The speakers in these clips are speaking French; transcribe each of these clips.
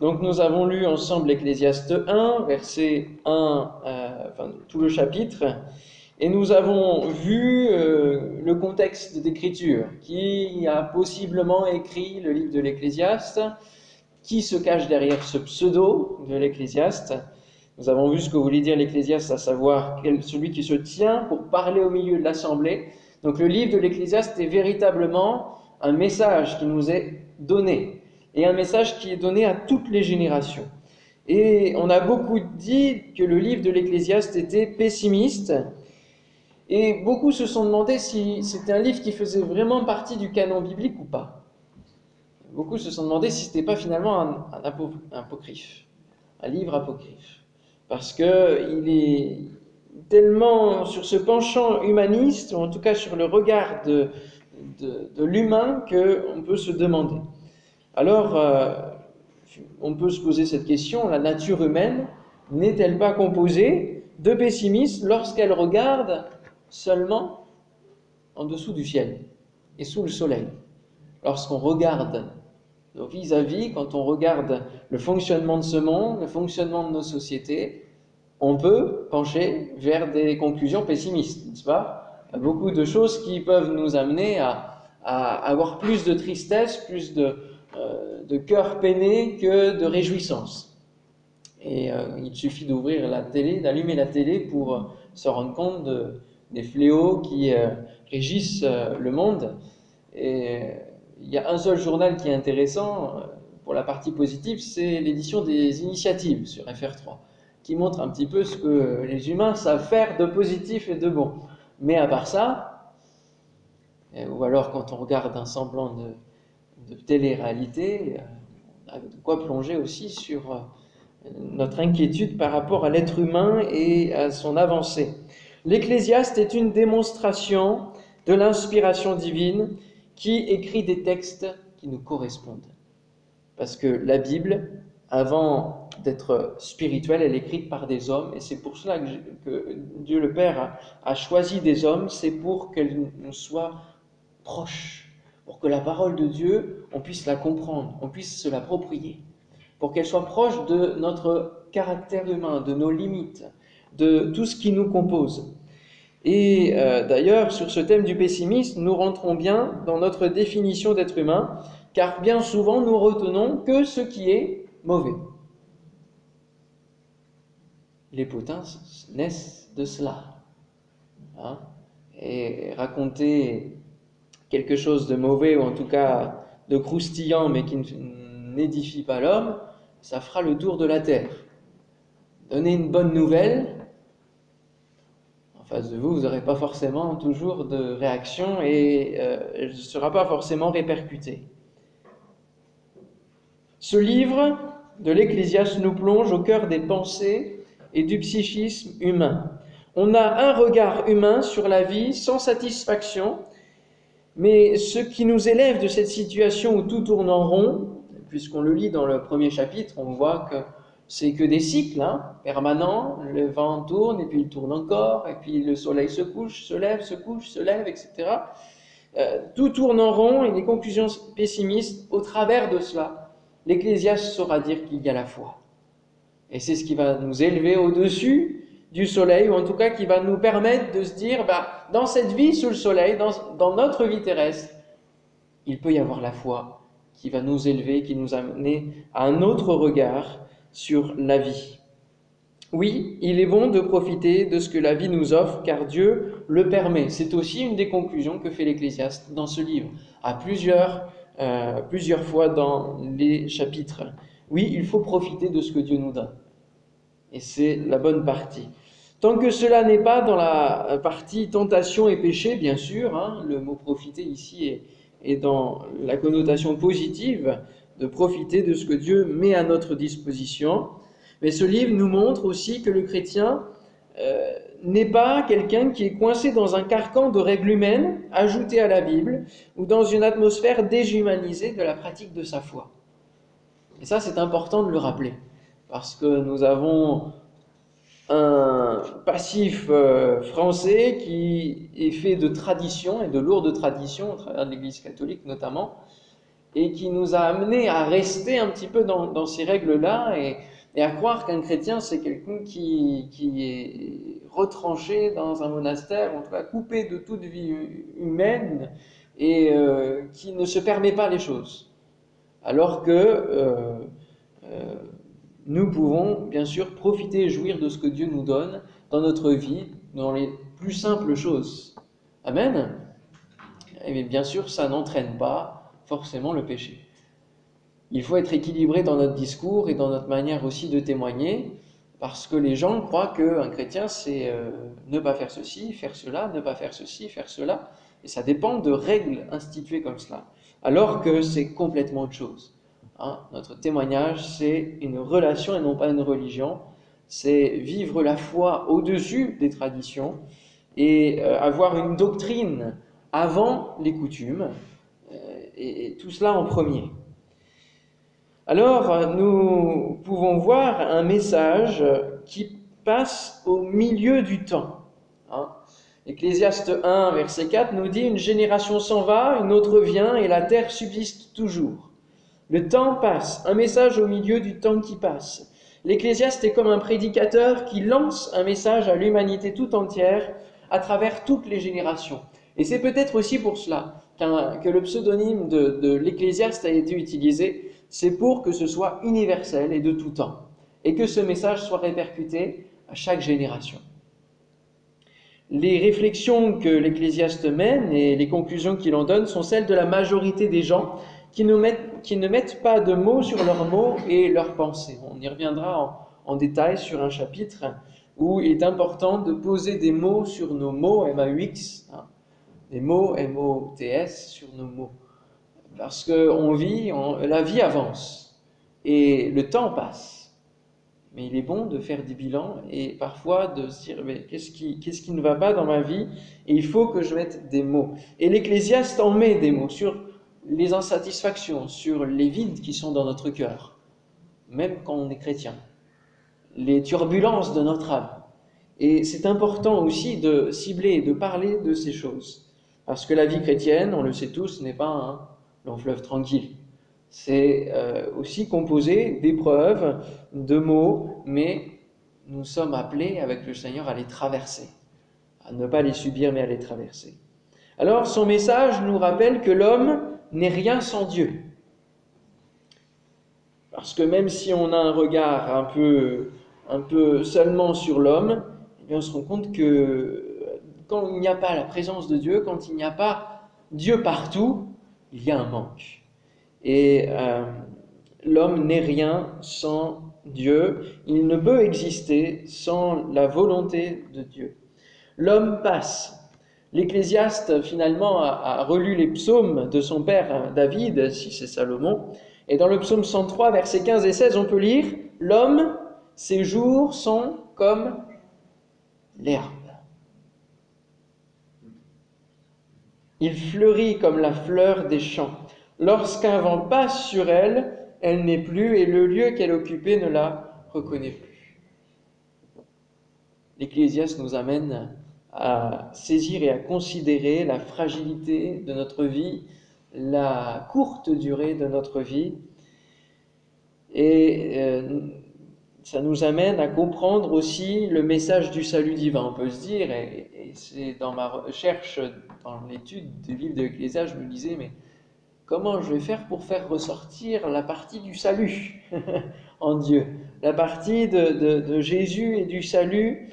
Donc nous avons lu ensemble l'Ecclésiaste 1, verset 1, euh, enfin tout le chapitre, et nous avons vu euh, le contexte d'écriture, qui a possiblement écrit le livre de l'Ecclésiaste, qui se cache derrière ce pseudo de l'Ecclésiaste. Nous avons vu ce que voulait dire l'Ecclésiaste, à savoir celui qui se tient pour parler au milieu de l'assemblée. Donc le livre de l'Ecclésiaste est véritablement un message qui nous est donné, et un message qui est donné à toutes les générations. Et on a beaucoup dit que le livre de l'Ecclésiaste était pessimiste, et beaucoup se sont demandé si c'était un livre qui faisait vraiment partie du canon biblique ou pas. Beaucoup se sont demandé si ce n'était pas finalement un, apocryphe, un livre apocryphe. Parce qu'il est tellement sur ce penchant humaniste, ou en tout cas sur le regard de, de, l'humain, qu'on peut se demander. Alors, euh, on peut se poser cette question, la nature humaine n'est-elle pas composée de pessimisme lorsqu'elle regarde seulement en dessous du ciel et sous le soleil? Lorsqu'on regarde vis-à-vis, quand on regarde le fonctionnement de ce monde, le fonctionnement de nos sociétés, on peut pencher vers des conclusions pessimistes, n'est-ce pas? Beaucoup de choses qui peuvent nous amener à, avoir plus de tristesse, plus de, de cœur peiné que de réjouissance. Et euh, il suffit d'ouvrir la télé, d'allumer la télé pour se rendre compte de, des fléaux qui euh, régissent euh, le monde. Et il y a un seul journal qui est intéressant euh, pour la partie positive, c'est l'édition des initiatives sur FR3, qui montre un petit peu ce que les humains savent faire de positif et de bon. Mais à part ça, ou alors quand on regarde un semblant de, de télé-réalité, on a de quoi plonger aussi sur notre inquiétude par rapport à l'être humain et à son avancée. L'Ecclésiaste est une démonstration de l'inspiration divine qui écrit des textes qui nous correspondent. Parce que la Bible, avant d'être spirituelle, elle est écrite par des hommes, et c'est pour cela que, Dieu le Père a, choisi des hommes, c'est pour qu'elle nous soit proche, pour que la parole de Dieu, on puisse la comprendre, on puisse se l'approprier, pour qu'elle soit proche de notre caractère humain, de nos limites, de tout ce qui nous compose. Et euh, d'ailleurs, sur ce thème du pessimisme, nous rentrons bien dans notre définition d'être humain, car bien souvent nous retenons que ce qui est mauvais. Les potins naissent de cela. Hein. Et raconter quelque chose de mauvais, ou en tout cas de croustillant, mais qui n'édifie pas l'homme, ça fera le tour de la terre. Donner une bonne nouvelle, face de vous, vous n'aurez pas forcément toujours de réaction et euh, elle ne sera pas forcément répercutée. Ce livre de l'Ecclésiaste nous plonge au cœur des pensées et du psychisme humain. On a un regard humain sur la vie sans satisfaction, mais ce qui nous élève de cette situation où tout tourne en rond, puisqu'on le lit dans le premier chapitre, on voit que c'est que des cycles hein, permanents. Le vent tourne et puis il tourne encore, et puis le soleil se couche, se lève, se couche, se lève, etc. Euh, tout tourne en rond et des conclusions pessimistes au travers de cela. L'Ecclésiaste saura dire qu'il y a la foi. Et c'est ce qui va nous élever au-dessus du soleil, ou en tout cas qui va nous permettre de se dire, bah, dans cette vie sous le soleil, dans, dans notre vie terrestre, il peut y avoir la foi qui va nous élever, qui nous amener à un autre regard sur la vie. Oui, il est bon de profiter de ce que la vie nous offre, car Dieu le permet. C'est aussi une des conclusions que fait l'Ecclésiaste dans ce livre, à plusieurs, euh, plusieurs fois dans les chapitres. Oui, il faut profiter de ce que Dieu nous donne. Et c'est la bonne partie. Tant que cela n'est pas dans la partie tentation et péché, bien sûr, hein, le mot profiter ici est, dans la connotation positive, de profiter de ce que Dieu met à notre disposition. Mais ce livre nous montre aussi que le chrétien euh, n'est pas quelqu'un qui est coincé dans un carcan de règles humaines ajoutées à la Bible ou dans une atmosphère déshumanisée de la pratique de sa foi. Et ça, c'est important de le rappeler, parce que nous avons un passif euh, français qui est fait de traditions et de lourdes traditions, au travers de l'Église catholique notamment, et qui nous a amené à rester un petit peu dans, ces règles-là et, à croire qu'un chrétien, c'est quelqu'un qui, est retranché dans un monastère, en tout cas coupé de toute vie humaine et euh, qui ne se permet pas les choses. Alors que euh, nous pouvons bien sûr profiter et jouir de ce que Dieu nous donne dans notre vie, dans les plus simples choses. Amen. Et bien sûr, ça n'entraîne pas forcément le péché. Il faut être équilibré dans notre discours et dans notre manière aussi de témoigner, parce que les gens croient qu'un chrétien, c'est euh, ne pas faire ceci, faire cela, ne pas faire ceci, faire cela, et ça dépend de règles instituées comme cela, alors que c'est complètement autre chose. Hein. Notre témoignage, c'est une relation et non pas une religion, c'est vivre la foi au-dessus des traditions et euh, avoir une doctrine avant les coutumes, et, tout cela en premier. Alors, nous pouvons voir un message qui passe au milieu du temps. Hein. Ecclésiaste 1, verset 4 nous dit, Une génération s'en va, une autre vient, et la terre subsiste toujours. Le temps passe, un message au milieu du temps qui passe. L'Ecclésiaste est comme un prédicateur qui lance un message à l'humanité tout entière à travers toutes les générations. Et c'est peut-être aussi pour cela que le pseudonyme de, l'Ecclésiaste a été utilisé, c'est pour que ce soit universel et de tout temps, et que ce message soit répercuté à chaque génération. Les réflexions que l'Ecclésiaste mène et les conclusions qu'il en donne sont celles de la majorité des gens qui ne mettent, qui ne mettent pas de mots sur leurs mots et leurs pensées. On y reviendra en, détail sur un chapitre où il est important de poser des mots sur nos mots, M-A-U-X, hein, les mots M-O-T-S sur nos mots. Parce qu'on vit, la vie avance et le temps passe. Mais il est bon de faire des bilans et parfois de se dire mais qu'est-ce qui, qu'est-ce qui ne va pas dans ma vie et il faut que je mette des mots. Et l'Ecclésiaste en met des mots sur les insatisfactions, sur les vides qui sont dans notre cœur, même quand on est chrétien, les turbulences de notre âme. Et c'est important aussi de cibler, de parler de ces choses. Parce que la vie chrétienne, on le sait tous, n'est pas un long fleuve tranquille. C'est euh, aussi composé d'épreuves, de mots, mais nous sommes appelés avec le Seigneur à les traverser, à ne pas les subir, mais à les traverser. Alors son message nous rappelle que l'homme n'est rien sans Dieu. Parce que même si on a un regard un peu, un peu seulement sur l'homme, eh on se rend compte que quand il n'y a pas la présence de Dieu, quand il n'y a pas Dieu partout, il y a un manque. Et euh, l'homme n'est rien sans Dieu, il ne peut exister sans la volonté de Dieu. L'homme passe. L'Ecclésiaste, finalement, a, relu les psaumes de son père David, si c'est Salomon, et dans le psaume 103, versets 15 et 16, on peut lire L'homme, ses jours sont comme l'herbe. Il fleurit comme la fleur des champs. Lorsqu'un vent passe sur elle, elle n'est plus et le lieu qu'elle occupait ne la reconnaît plus. L'Ecclésiaste nous amène à saisir et à considérer la fragilité de notre vie, la courte durée de notre vie. Et euh, ça nous amène à comprendre aussi le message du salut divin. On peut se dire, et, c'est dans ma recherche, dans l'étude du livre de l'Ecclésiaste, je me disais, mais comment je vais faire pour faire ressortir la partie du salut en Dieu, la partie de, Jésus et du salut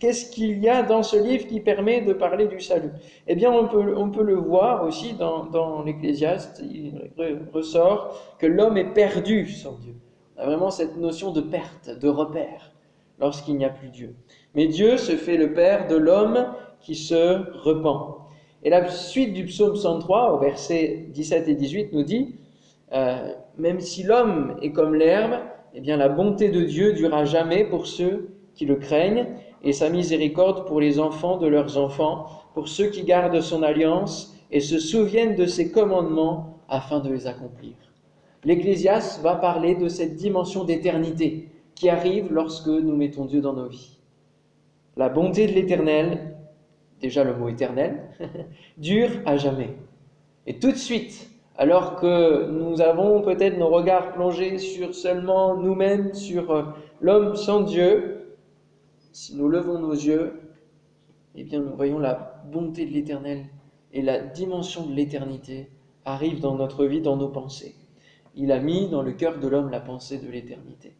Qu'est-ce qu'il y a dans ce livre qui permet de parler du salut? Eh bien, on peut, on peut le voir aussi dans, l'Ecclésiaste, il ressort que l'homme est perdu sans Dieu a vraiment cette notion de perte, de repère, lorsqu'il n'y a plus Dieu. Mais Dieu se fait le Père de l'homme qui se repent. Et la suite du psaume 103, au verset 17 et 18, nous dit, euh, même si l'homme est comme l'herbe, eh bien la bonté de Dieu durera jamais pour ceux qui le craignent, et sa miséricorde pour les enfants de leurs enfants, pour ceux qui gardent son alliance et se souviennent de ses commandements afin de les accomplir. L'Ecclésiaste va parler de cette dimension d'éternité qui arrive lorsque nous mettons Dieu dans nos vies. La bonté de l'Éternel, déjà le mot éternel, dure à jamais. Et tout de suite, alors que nous avons peut-être nos regards plongés sur seulement nous-mêmes, sur euh, l'homme sans Dieu, si nous levons nos yeux, eh bien nous voyons la bonté de l'Éternel et la dimension de l'éternité arrive dans notre vie, dans nos pensées. Il a mis dans le cœur de l'homme la pensée de l'éternité.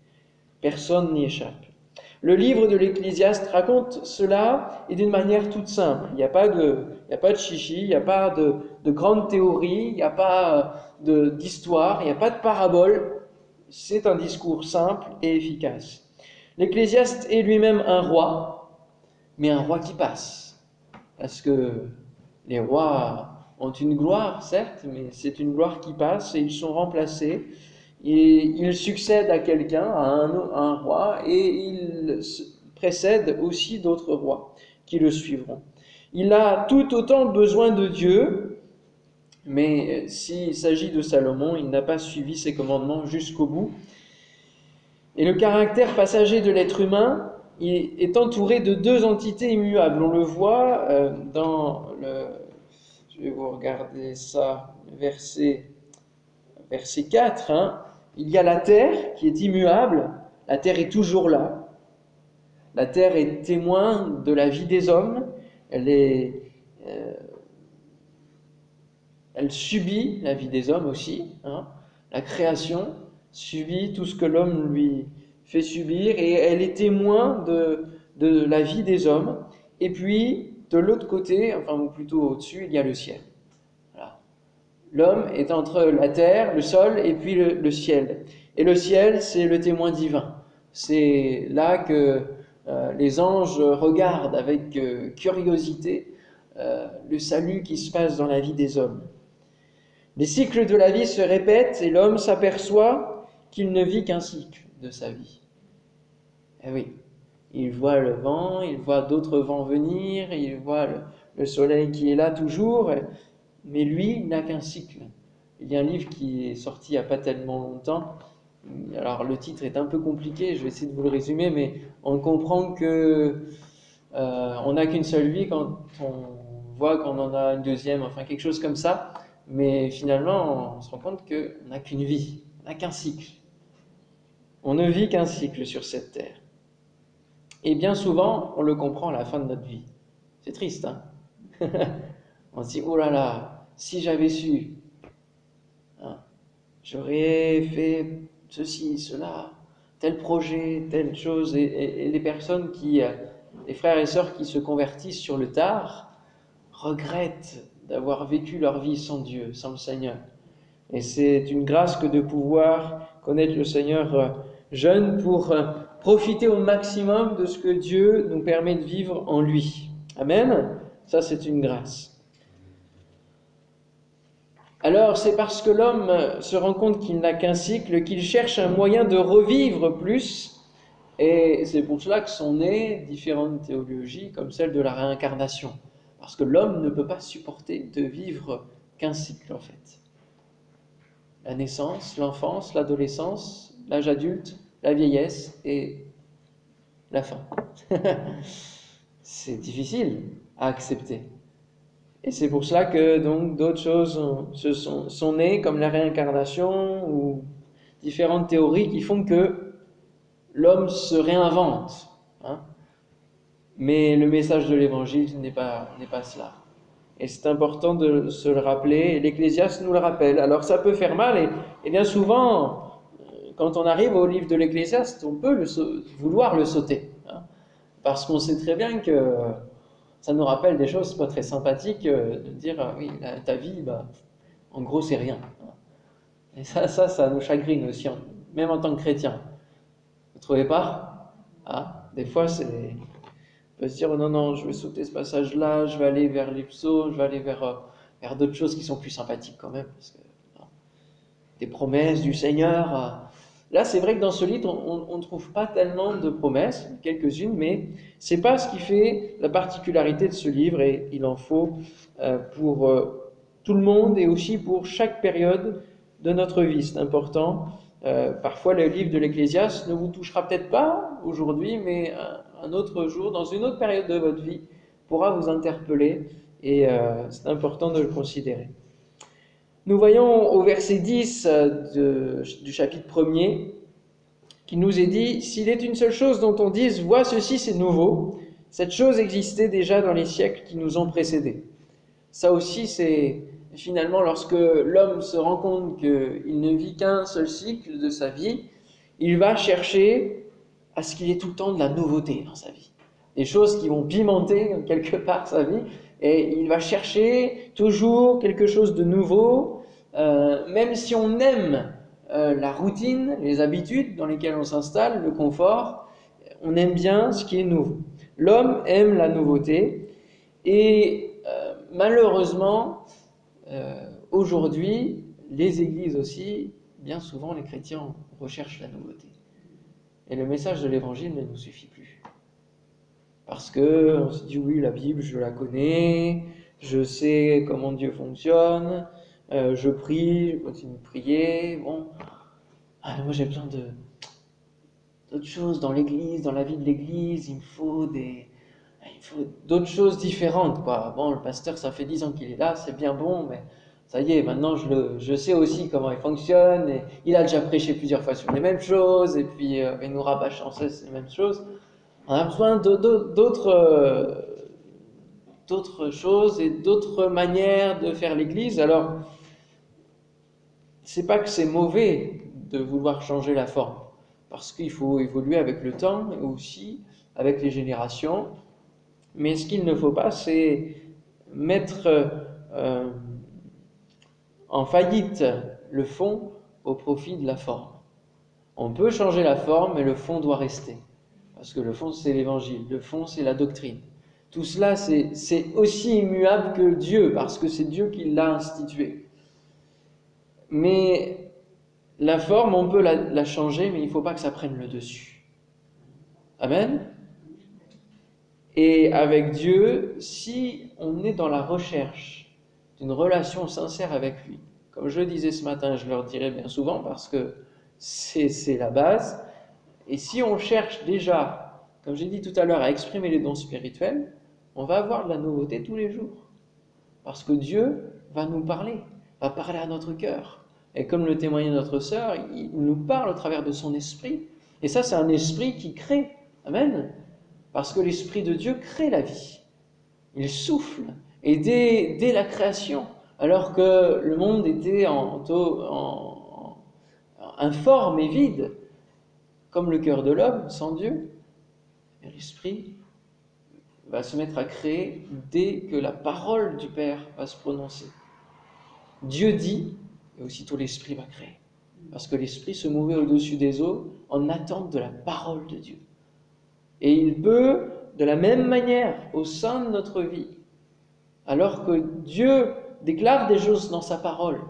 Personne n'y échappe. Le livre de l'Ecclésiaste raconte cela et d'une manière toute simple. Il n'y a pas de, il chichi, il n'y a pas de, de grandes théories, il n'y a pas d'histoire, il n'y a pas de parabole. C'est un discours simple et efficace. L'Ecclésiaste est lui-même un roi, mais un roi qui passe. Parce que les rois ont une gloire, certes, mais c'est une gloire qui passe et ils sont remplacés et il succède à quelqu'un, à un, roi, et il précède aussi d'autres rois qui le suivront. Il a tout autant besoin de Dieu, mais s'il s'agit de Salomon, il n'a pas suivi ses commandements jusqu'au bout. Et le caractère passager de l'être humain est entouré de deux entités immuables. On le voit euh, dans le... Je vais vous regarder ça, verset, verset 4. Hein. Il y a la terre qui est immuable, la terre est toujours là. La terre est témoin de la vie des hommes, elle, euh, subit la vie des hommes aussi. Hein. La création subit tout ce que l'homme lui fait subir et elle est témoin de, de la vie des hommes. Et puis, de l'autre côté, enfin, ou plutôt au-dessus, il y a le ciel. L'homme est entre la terre, le sol et puis le, ciel. Et le ciel, c'est le témoin divin. C'est là que euh, les anges regardent avec euh, curiosité euh, le salut qui se passe dans la vie des hommes. Les cycles de la vie se répètent et l'homme s'aperçoit qu'il ne vit qu'un cycle de sa vie. Eh oui, il voit le vent, il voit d'autres vents venir, il voit le, le soleil qui est là toujours, mais lui n'a qu'un cycle. Il y a un livre qui est sorti il n'y a pas tellement longtemps. Alors le titre est un peu compliqué, je vais essayer de vous le résumer, mais on comprend que euh, on n'a qu'une seule vie quand on voit qu'on en a une deuxième, enfin quelque chose comme ça. Mais finalement, on se rend compte qu'on n'a qu'une vie, on n'a qu'un cycle. On ne vit qu'un cycle sur cette terre. Et bien souvent, on le comprend à la fin de notre vie. C'est triste, hein? On se dit, oh là là, si j'avais su, hein, j'aurais fait ceci, cela, tel projet, telle chose. Et, les personnes qui, euh, les frères et sœurs qui se convertissent sur le tard, regrettent d'avoir vécu leur vie sans Dieu, sans le Seigneur. Et c'est une grâce que de pouvoir connaître le Seigneur euh, jeune pour euh, profiter au maximum de ce que Dieu nous permet de vivre en lui. Amen. Ça, c'est une grâce. Alors c'est parce que l'homme se rend compte qu'il n'a qu'un cycle qu'il cherche un moyen de revivre plus. Et c'est pour cela que sont nées différentes théologies comme celle de la réincarnation. Parce que l'homme ne peut pas supporter de vivre qu'un cycle en fait. La naissance, l'enfance, l'adolescence, l'âge adulte, la vieillesse et la fin. c'est difficile à accepter. Et c'est pour cela que donc d'autres choses se sont, sont, nées, comme la réincarnation ou différentes théories qui font que l'homme se réinvente. Hein. Mais le message de l'Évangile n'est pas, n'est pas cela. Et c'est important de se le rappeler, l'Ecclésiaste nous le rappelle. Alors ça peut faire mal, et, bien souvent, quand on arrive au livre de l'Ecclésiaste, on peut vouloir le sauter. Hein. parce qu'on sait très bien que ça nous rappelle des choses pas très sympathiques, euh, de dire, ah oui, ta vie, bah, en gros, c'est rien. Et ça, ça, ça nous chagrine aussi, même en tant que chrétien. Vous trouvez pas? Ah, Des fois, c'est... On peut se dire, non, non, je vais sauter ce passage-là, je vais aller vers les je vais aller vers, euh, vers d'autres choses qui sont plus sympathiques quand même. Des promesses du Seigneur, euh, Là, c'est vrai que dans ce livre, on ne trouve pas tellement de promesses, quelques-unes, mais c'est pas ce qui fait la particularité de ce livre, et il en faut euh, pour euh, tout le monde et aussi pour chaque période de notre vie. C'est important. Euh, parfois, le livre de l'Ecclésiaste ne vous touchera peut-être pas aujourd'hui, mais un, autre jour, dans une autre période de votre vie, pourra vous interpeller, et c'est important de le considérer. Nous voyons au verset 10 euh, du chapitre 1er qui nous est dit, s'il est une seule chose dont on dise, vois ceci c'est nouveau, cette chose existait déjà dans les siècles qui nous ont précédés. Ça aussi, c'est finalement lorsque l'homme se rend compte qu'il ne vit qu'un seul cycle de sa vie, il va chercher à ce qu'il ait tout le temps de la nouveauté dans sa vie. Des choses qui vont pimenter quelque part sa vie, et il va chercher toujours quelque chose de nouveau, euh, même si on aime euh, la routine, les habitudes dans lesquelles on s'installe, le confort, on aime bien ce qui est nouveau. L'homme aime la nouveauté, et euh, malheureusement, aujourd'hui, les églises aussi, bien souvent les chrétiens recherchent la nouveauté. Et le message de l'évangile ne nous suffit plus. Parce que on se dit oui, la Bible, je la connais, je sais comment Dieu fonctionne, euh, je prie, je continue de prier. Bon, ah, moi j'ai besoin de d'autres choses dans l'Église, dans la vie de l'Église. Il me faut des, il faut d'autres choses différentes, quoi. Bon, le pasteur, ça fait dix ans qu'il est là, c'est bien bon, mais ça y est, maintenant je, le, je sais aussi comment il fonctionne, et il a déjà prêché plusieurs fois sur les mêmes choses, et puis euh, il nous rabâche sans cesse les mêmes choses. On a besoin d'autres d'autres choses et d'autres manières de faire l'Église. Alors, c'est pas que c'est mauvais de vouloir changer la forme, parce qu'il faut évoluer avec le temps et aussi avec les générations. Mais ce qu'il ne faut pas, c'est mettre euh, en faillite le fond au profit de la forme. On peut changer la forme, mais le fond doit rester. Parce que le fond, c'est l'évangile, le fond, c'est la doctrine. Tout cela, c'est aussi immuable que Dieu, parce que c'est Dieu qui l'a institué. Mais la forme, on peut la, changer, mais il ne faut pas que ça prenne le dessus. Amen? Et avec Dieu, si on est dans la recherche d'une relation sincère avec lui. Comme je le disais ce matin, je leur dirai bien souvent parce que c'est la base. Et si on cherche déjà, comme j'ai dit tout à l'heure, à exprimer les dons spirituels, on va avoir de la nouveauté tous les jours. Parce que Dieu va nous parler, va parler à notre cœur. Et comme le témoignait notre sœur, il nous parle au travers de son esprit. Et ça, c'est un esprit qui crée. Amen. Parce que l'esprit de Dieu crée la vie. Il souffle, et dès, la création, alors que le monde était en, informe et vide, comme le cœur de l'homme sans Dieu, l'Esprit va se mettre à créer dès que la parole du Père va se prononcer. Dieu dit, et aussitôt l'Esprit va créer. Parce que l'Esprit se mouvait au-dessus des eaux en attente de la parole de Dieu. Et il peut, de la même manière, au sein de notre vie, alors que Dieu déclare des choses dans sa parole,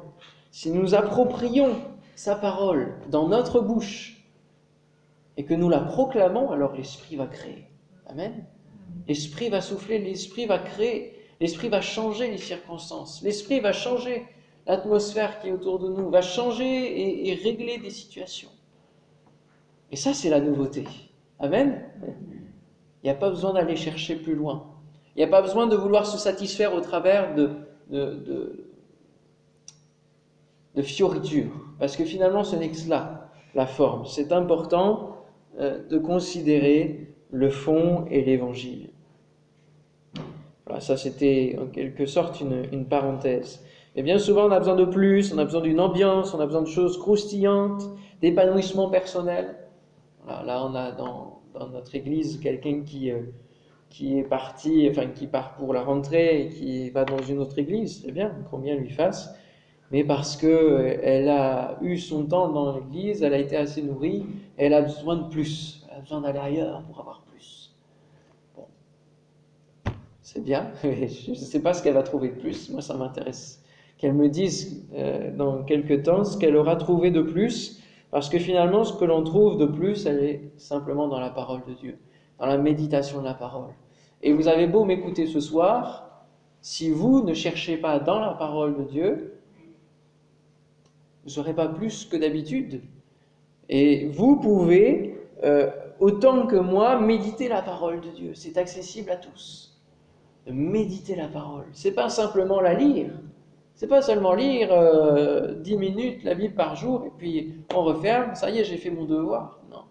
si nous approprions sa parole dans notre bouche et que nous la proclamons, alors l'Esprit va créer. Amen. L'Esprit va souffler, l'Esprit va créer, l'Esprit va changer les circonstances, l'Esprit va changer l'atmosphère qui est autour de nous, va changer et, régler des situations. Et ça, c'est la nouveauté. Amen. Il n'y a pas besoin d'aller chercher plus loin. Il n'y a pas besoin de vouloir se satisfaire au travers de, de, de, fioritures, parce que finalement ce n'est que cela, la forme. C'est important euh, de considérer le fond et l'évangile. Voilà, ça c'était en quelque sorte une, une parenthèse. Mais bien souvent on a besoin de plus, on a besoin d'une ambiance, on a besoin de choses croustillantes, d'épanouissement personnel. Là on a dans, notre église quelqu'un qui... Euh, qui est parti, enfin qui part pour la rentrée et qui va dans une autre église, c'est bien, combien lui fasse, mais parce que elle a eu son temps dans l'église, elle a été assez nourrie, elle a besoin de plus, elle a besoin d'aller ailleurs pour avoir plus. Bon, c'est bien, je ne sais pas ce qu'elle va trouver de plus, moi ça m'intéresse qu'elle me dise euh, dans quelques temps ce qu'elle aura trouvé de plus, parce que finalement ce que l'on trouve de plus, elle est simplement dans la parole de Dieu dans la méditation de la parole. Et vous avez beau m'écouter ce soir, si vous ne cherchez pas dans la parole de Dieu, vous n'aurez pas plus que d'habitude. Et vous pouvez, euh, autant que moi, méditer la parole de Dieu. C'est accessible à tous. Méditer la parole. C'est pas simplement la lire, C'est pas seulement lire euh, 10 minutes la Bible par jour et puis on referme, ça y est, j'ai fait mon devoir. Non,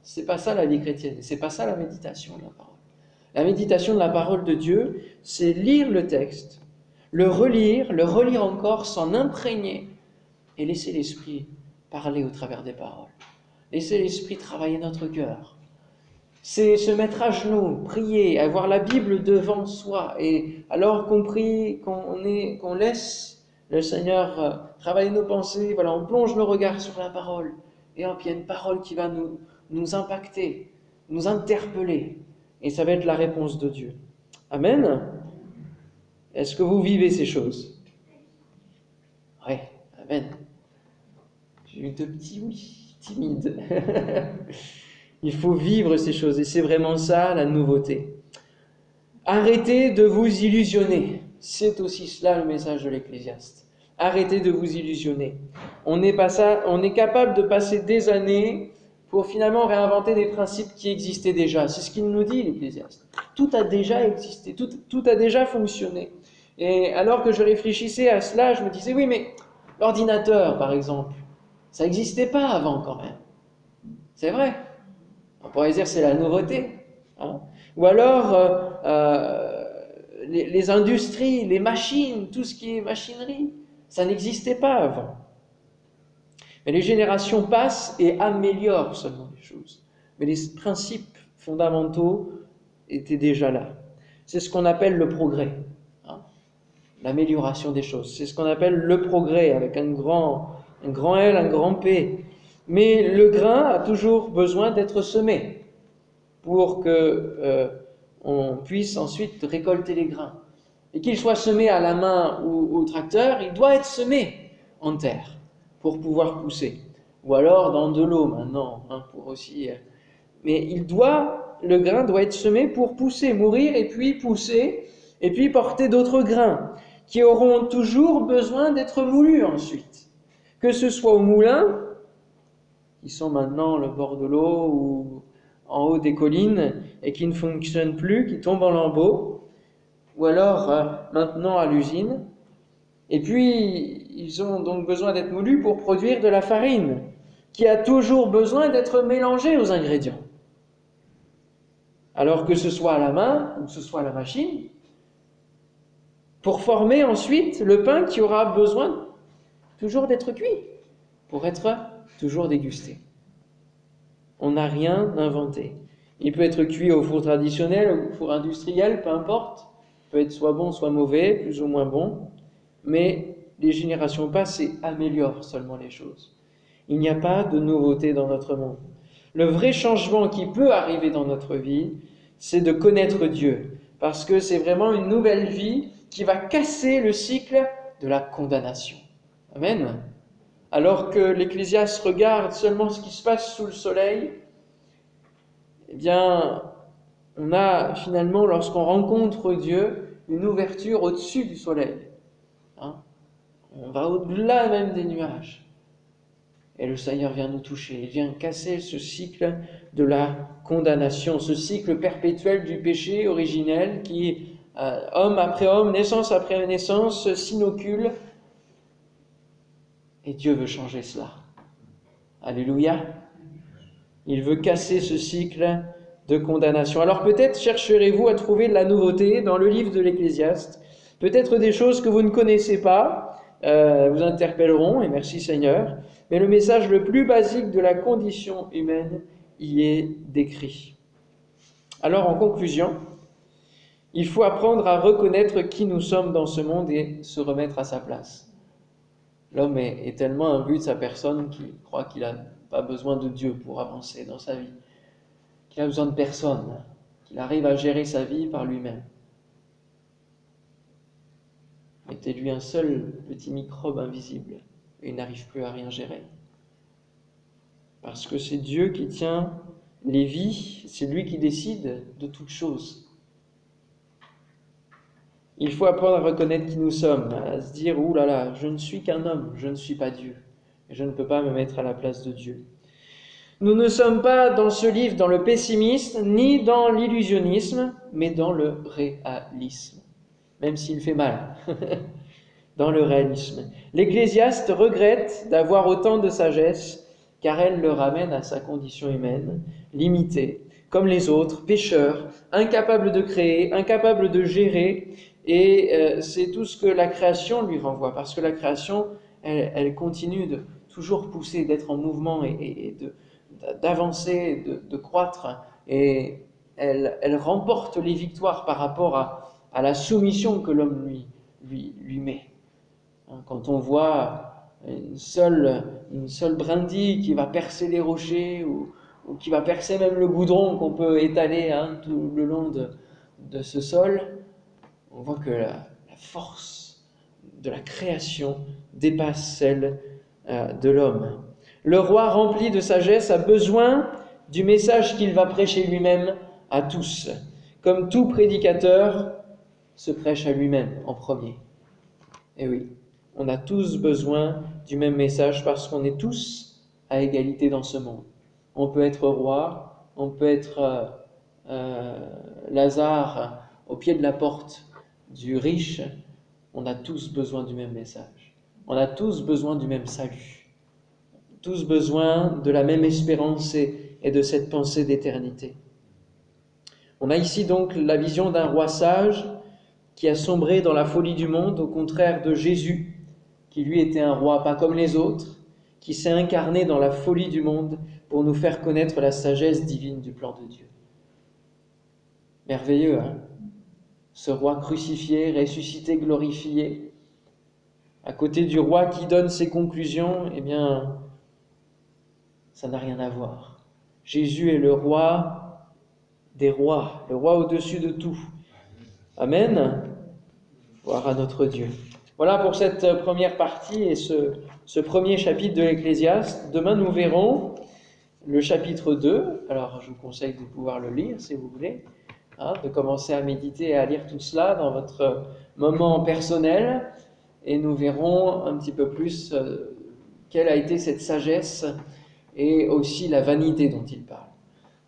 c'est pas ça la vie chrétienne, c'est pas ça la méditation de la parole. La méditation de la parole de Dieu, c'est lire le texte, le relire, le relire encore, s'en imprégner et laisser l'Esprit parler au travers des paroles. Laisser l'Esprit travailler notre cœur. C'est se mettre à genoux, prier, avoir la Bible devant soi et alors qu'on prie, qu'on laisse le Seigneur euh, travailler nos pensées, voilà, on plonge nos regards sur la parole et hop, il y a une parole qui va nous, nous impacter, nous interpeller et ça va être la réponse de Dieu. Amen. Est-ce que vous vivez ces choses? Oui, Amen. J'ai eu deux petits oui, timides. Il faut vivre ces choses et c'est vraiment ça la nouveauté. Arrêtez de vous illusionner. C'est aussi cela le message de l'Ecclésiaste. Arrêtez de vous illusionner. On est, pas ça, on est capable de passer des années pour finalement réinventer des principes qui existaient déjà. C'est ce qu'il nous dit, l'Ecclésiaste. Tout a déjà existé, tout, tout a déjà fonctionné. Et alors que je réfléchissais à cela, je me disais, oui, mais l'ordinateur, par exemple, ça n'existait pas avant quand même. C'est vrai. Pourrait dire c'est la nouveauté. Hein. Ou alors euh, euh, les, les, industries, les machines, tout ce qui est machinerie, ça n'existait pas avant. Mais les générations passent et améliorent seulement les choses. Mais les principes fondamentaux étaient déjà là. C'est ce qu'on appelle le progrès, hein. l'amélioration des choses. C'est ce qu'on appelle le progrès avec un grand, un grand L, un grand P. Mais le grain a toujours besoin d'être semé pour que euh, on puisse ensuite récolter les grains. Et qu'il soit semé à la main ou au tracteur, il doit être semé en terre pour pouvoir pousser. Ou alors dans de l'eau maintenant, hein, pour aussi. Euh, mais il doit, le grain doit être semé pour pousser, mourir et puis pousser, et puis porter d'autres grains qui auront toujours besoin d'être moulus ensuite. Que ce soit au moulin, qui sont maintenant le bord de l'eau ou en haut des collines et qui ne fonctionnent plus, qui tombent en lambeaux, ou alors euh, maintenant à l'usine. Et puis, ils ont donc besoin d'être moulus pour produire de la farine, qui a toujours besoin d'être mélangée aux ingrédients. Alors que ce soit à la main ou que ce soit à la machine, pour former ensuite le pain qui aura besoin toujours d'être cuit, pour être toujours dégusté. On n'a rien inventé. Il peut être cuit au four traditionnel, au four industriel, peu importe. Il peut être soit bon, soit mauvais, plus ou moins bon. Mais les générations passées améliorent seulement les choses. Il n'y a pas de nouveauté dans notre monde. Le vrai changement qui peut arriver dans notre vie, c'est de connaître Dieu. Parce que c'est vraiment une nouvelle vie qui va casser le cycle de la condamnation. Amen alors que l'Ecclésiaste regarde seulement ce qui se passe sous le soleil, eh bien, on a finalement, lorsqu'on rencontre Dieu, une ouverture au-dessus du soleil. Hein. on va au-delà même des nuages. Et le Seigneur vient nous toucher, il vient casser ce cycle de la condamnation, ce cycle perpétuel du péché originel qui, euh, homme après homme, naissance après naissance, s'inocule et Dieu veut changer cela. Alléluia. Il veut casser ce cycle de condamnation. Alors peut-être chercherez-vous à trouver de la nouveauté dans le livre de l'Ecclésiaste. Peut-être des choses que vous ne connaissez pas euh, vous interpelleront, et merci Seigneur. Mais le message le plus basique de la condition humaine y est décrit. Alors en conclusion, il faut apprendre à reconnaître qui nous sommes dans ce monde et se remettre à sa place. L'homme est, tellement imbu de sa personne qu'il croit qu'il n'a pas besoin de Dieu pour avancer dans sa vie, qu'il a besoin de personne, qu'il arrive à gérer sa vie par lui-même. Mettez-lui un seul petit microbe invisible et il n'arrive plus à rien gérer. Parce que c'est Dieu qui tient les vies, c'est lui qui décide de toutes choses. Il faut apprendre à reconnaître qui nous sommes, à se dire Ouh là là, je ne suis qu'un homme, je ne suis pas Dieu, et je ne peux pas me mettre à la place de Dieu. Nous ne sommes pas dans ce livre dans le pessimisme, ni dans l'illusionnisme, mais dans le réalisme, même s'il fait mal. dans le réalisme. L'Ecclésiaste regrette d'avoir autant de sagesse, car elle le ramène à sa condition humaine, limitée, comme les autres, pécheur, incapable de créer, incapable de gérer, et euh, c'est tout ce que la création lui renvoie, parce que la création, elle, continue de toujours pousser, d'être en mouvement et, d'avancer, de, croître, et elle, remporte les victoires par rapport à, à la soumission que l'homme lui, lui, lui met. Hein, quand on voit une seule, une seule brindille qui va percer les rochers ou, ou qui va percer même le goudron qu'on peut étaler hein, tout le long de, ce sol, on voit que la, force de la création dépasse celle euh, de l'homme. Le roi rempli de sagesse a besoin du message qu'il va prêcher lui-même à tous. Comme tout prédicateur se prêche à lui-même en premier. Et oui, on a tous besoin du même message parce qu'on est tous à égalité dans ce monde. On peut être roi, on peut être euh, euh, Lazare au pied de la porte du riche. On a tous besoin du même message. On a tous besoin du même salut. Tous besoin de la même espérance et, et de cette pensée d'éternité. On a ici donc la vision d'un roi sage qui a sombré dans la folie du monde, au contraire de Jésus, qui lui était un roi pas comme les autres, qui s'est incarné dans la folie du monde pour nous faire connaître la sagesse divine du plan de Dieu. Merveilleux, hein? Ce roi crucifié, ressuscité, glorifié, à côté du roi qui donne ses conclusions, eh bien, ça n'a rien à voir. Jésus est le roi des rois, le roi au-dessus de tout. Amen. Voir à notre Dieu. Voilà pour cette première partie et ce, ce premier chapitre de l'Ecclésiaste. Demain, nous verrons le chapitre 2. Alors, je vous conseille de pouvoir le lire si vous voulez, hein, de commencer à méditer et à lire tout cela dans votre moment personnel. Et nous verrons un petit peu plus euh, quelle a été cette sagesse et aussi la vanité dont il parle.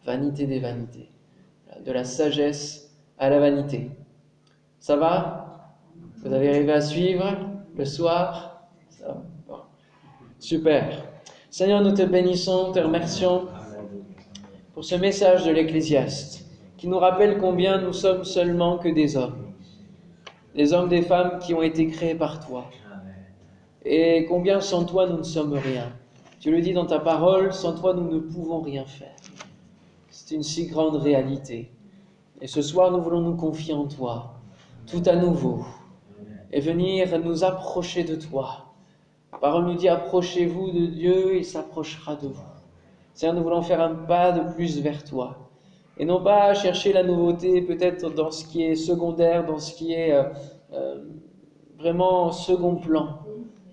Vanité des vanités. De la sagesse à la vanité. Ça va? Vous avez arrivé à suivre le soir? Super. Seigneur, nous te bénissons, te remercions pour ce message de l'Ecclésiaste qui nous rappelle combien nous sommes seulement que des hommes, des hommes, des femmes qui ont été créés par toi. Et combien sans toi nous ne sommes rien. Tu le dis dans ta parole, sans toi nous ne pouvons rien faire. C'est une si grande réalité. Et ce soir nous voulons nous confier en toi, tout à nouveau, et venir nous approcher de toi la parole nous dit approchez-vous de Dieu, il s'approchera de vous. Seigneur, nous voulons faire un pas de plus vers toi. Et non pas chercher la nouveauté peut-être dans ce qui est secondaire, dans ce qui est euh, euh, vraiment second plan,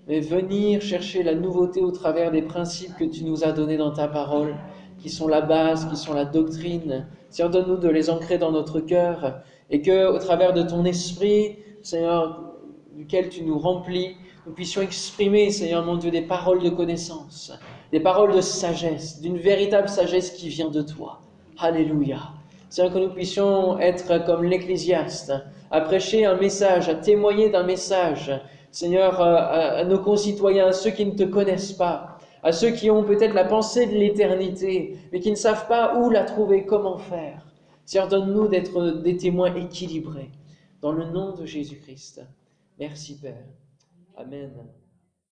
mais venir chercher la nouveauté au travers des principes que tu nous as donnés dans ta parole, qui sont la base, qui sont la doctrine. Seigneur, donne-nous de les ancrer dans notre cœur et que, au travers de ton esprit, Seigneur, duquel tu nous remplis, nous puissions exprimer, Seigneur mon Dieu, des paroles de connaissance, des paroles de sagesse, d'une véritable sagesse qui vient de toi. Alléluia. Seigneur, que nous puissions être comme l'Ecclésiaste, à prêcher un message, à témoigner d'un message, Seigneur, à, nos concitoyens, à ceux qui ne te connaissent pas, à ceux qui ont peut-être la pensée de l'éternité, mais qui ne savent pas où la trouver, comment faire. Seigneur, donne-nous d'être des témoins équilibrés. Dans le nom de Jésus-Christ. Merci Père. Amen.